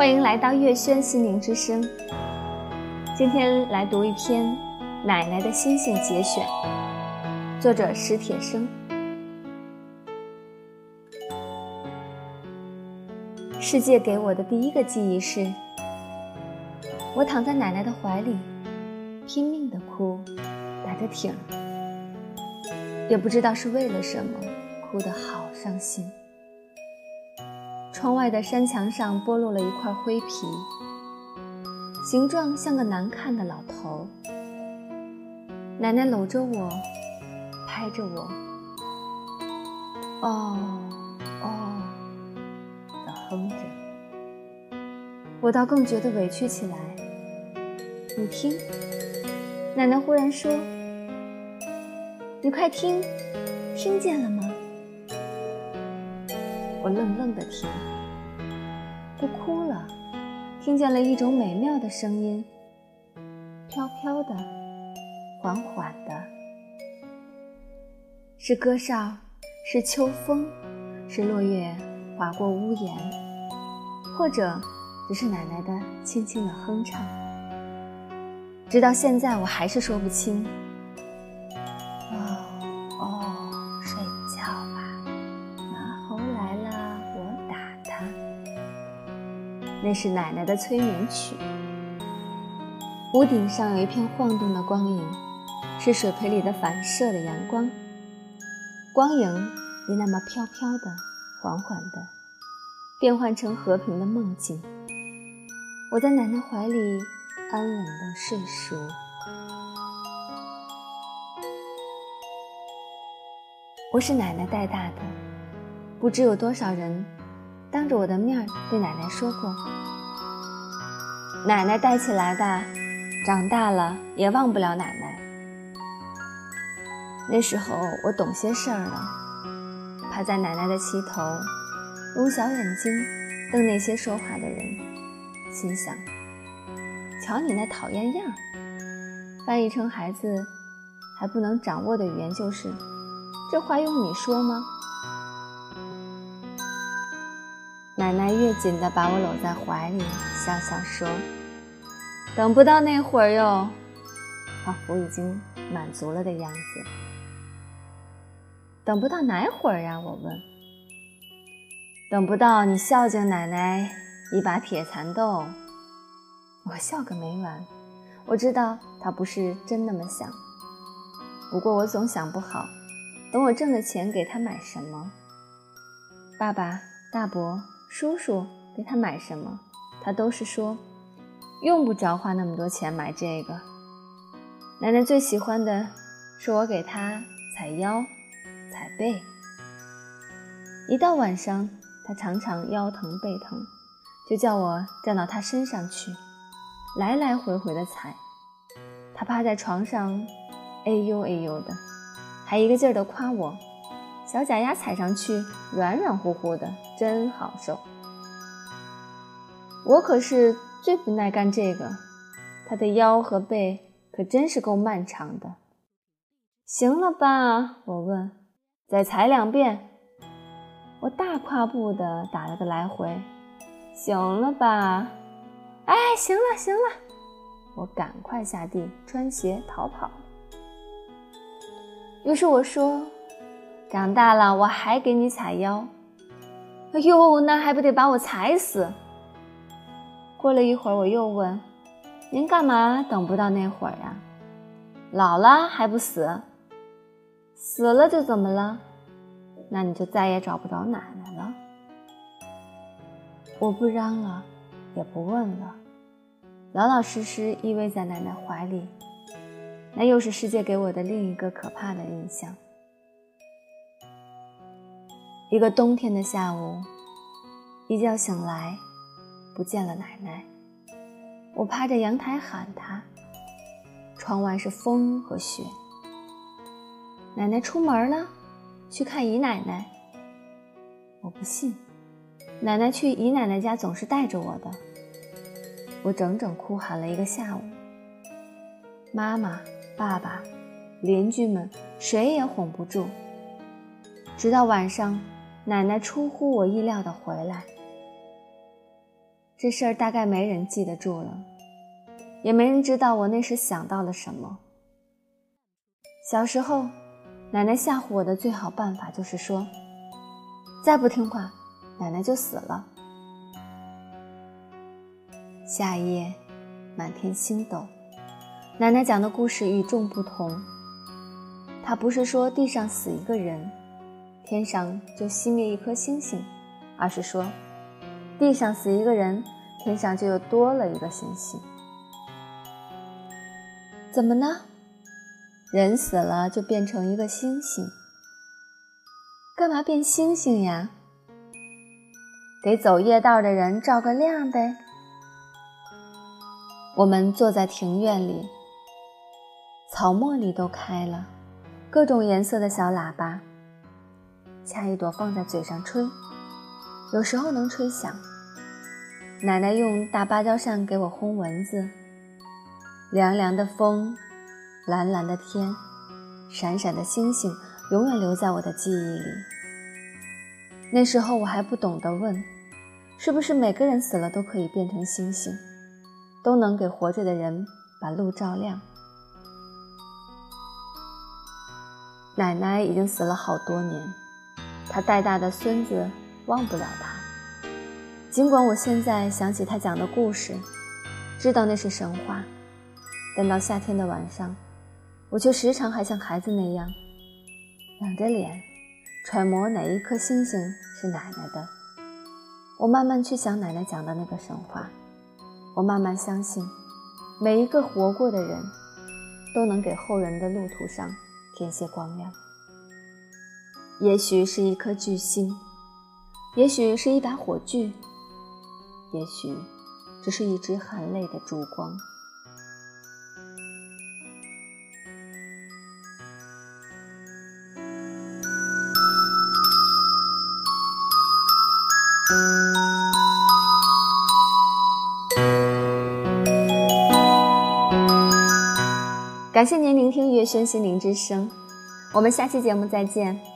欢迎来到月轩心灵之声。今天来读一篇《奶奶的星星》节选，作者史铁生。世界给我的第一个记忆是，我躺在奶奶的怀里，拼命的哭，打着挺，也不知道是为了什么，哭得好伤心。窗外的山墙上剥落了一块灰皮，形状像个难看的老头。奶奶搂着我，拍着我，哦哦的哼着。我倒更觉得委屈起来。你听，奶奶忽然说：“你快听，听见了吗？”我愣愣的听，不哭了，听见了一种美妙的声音，飘飘的，缓缓的，是歌哨，是秋风，是落叶划过屋檐，或者只是奶奶的轻轻的哼唱。直到现在，我还是说不清。哦哦，睡觉吧那是奶奶的催眠曲。屋顶上有一片晃动的光影，是水盆里的反射的阳光。光影也那么飘飘的、缓缓的，变换成和平的梦境。我在奶奶怀里安稳的睡熟。我是奶奶带大的，不知有多少人。当着我的面儿对奶奶说过：“奶奶带起来的，长大了也忘不了奶奶。”那时候我懂些事儿了，趴在奶奶的膝头，用小眼睛瞪那些说话的人，心想：“瞧你那讨厌样！”翻译成孩子还不能掌握的语言就是：“这话用你说吗？”奶奶越紧地把我搂在怀里，笑笑说：“等不到那会儿哟。”仿佛已经满足了的样子。等不到哪会儿呀？我问。等不到你孝敬奶奶一把铁蚕豆。我笑个没完。我知道他不是真那么想。不过我总想不好，等我挣了钱给他买什么？爸爸，大伯。叔叔给他买什么，他都是说用不着花那么多钱买这个。奶奶最喜欢的是我给她踩腰、踩背。一到晚上，她常常腰疼背疼，就叫我站到她身上去，来来回回的踩。她趴在床上，哎呦哎呦的，还一个劲儿的夸我。小脚丫踩上去软软乎乎的，真好受。我可是最不耐干这个，他的腰和背可真是够漫长的。行了吧？我问。再踩两遍。我大跨步的打了个来回。行了吧？哎，行了行了。我赶快下地穿鞋逃跑。于是我说。长大了，我还给你踩腰。哎呦，那还不得把我踩死？过了一会儿，我又问：“您干嘛等不到那会儿呀？老了还不死？死了就怎么了？那你就再也找不着奶奶了。”我不嚷了，也不问了，老老实实依偎在奶奶怀里。那又是世界给我的另一个可怕的印象。一个冬天的下午，一觉醒来，不见了奶奶。我趴着阳台喊她，窗外是风和雪。奶奶出门了，去看姨奶奶。我不信，奶奶去姨奶奶家总是带着我的。我整整哭喊了一个下午，妈妈、爸爸、邻居们谁也哄不住，直到晚上。奶奶出乎我意料的回来，这事儿大概没人记得住了，也没人知道我那时想到了什么。小时候，奶奶吓唬我的最好办法就是说：“再不听话，奶奶就死了。”夏夜，满天星斗。奶奶讲的故事与众不同。她不是说地上死一个人，天上就熄灭一颗星星，而是说。地上死一个人，天上就又多了一个星星。怎么呢？人死了就变成一个星星。干嘛变星星呀？给走夜道的人照个亮呗。我们坐在庭院里，草茉莉都开了，各种颜色的小喇叭，掐一朵放在嘴上吹，有时候能吹响。奶奶用大芭蕉扇给我轰蚊子，凉凉的风，蓝蓝的天，闪闪的星星，永远留在我的记忆里。那时候我还不懂得问，是不是每个人死了都可以变成星星，都能给活着的人把路照亮。奶奶已经死了好多年，他带大的孙子忘不了他。尽管我现在想起他讲的故事，知道那是神话，但到夏天的晚上，我却时常还像孩子那样，仰着脸，揣摩哪一颗星星是奶奶的。我慢慢去想奶奶讲的那个神话，我慢慢相信，每一个活过的人，都能给后人的路途上添些光亮。也许是一颗巨星，也许是一把火炬。也许只是一支含泪的烛光。感谢您聆听月轩心灵之声，我们下期节目再见。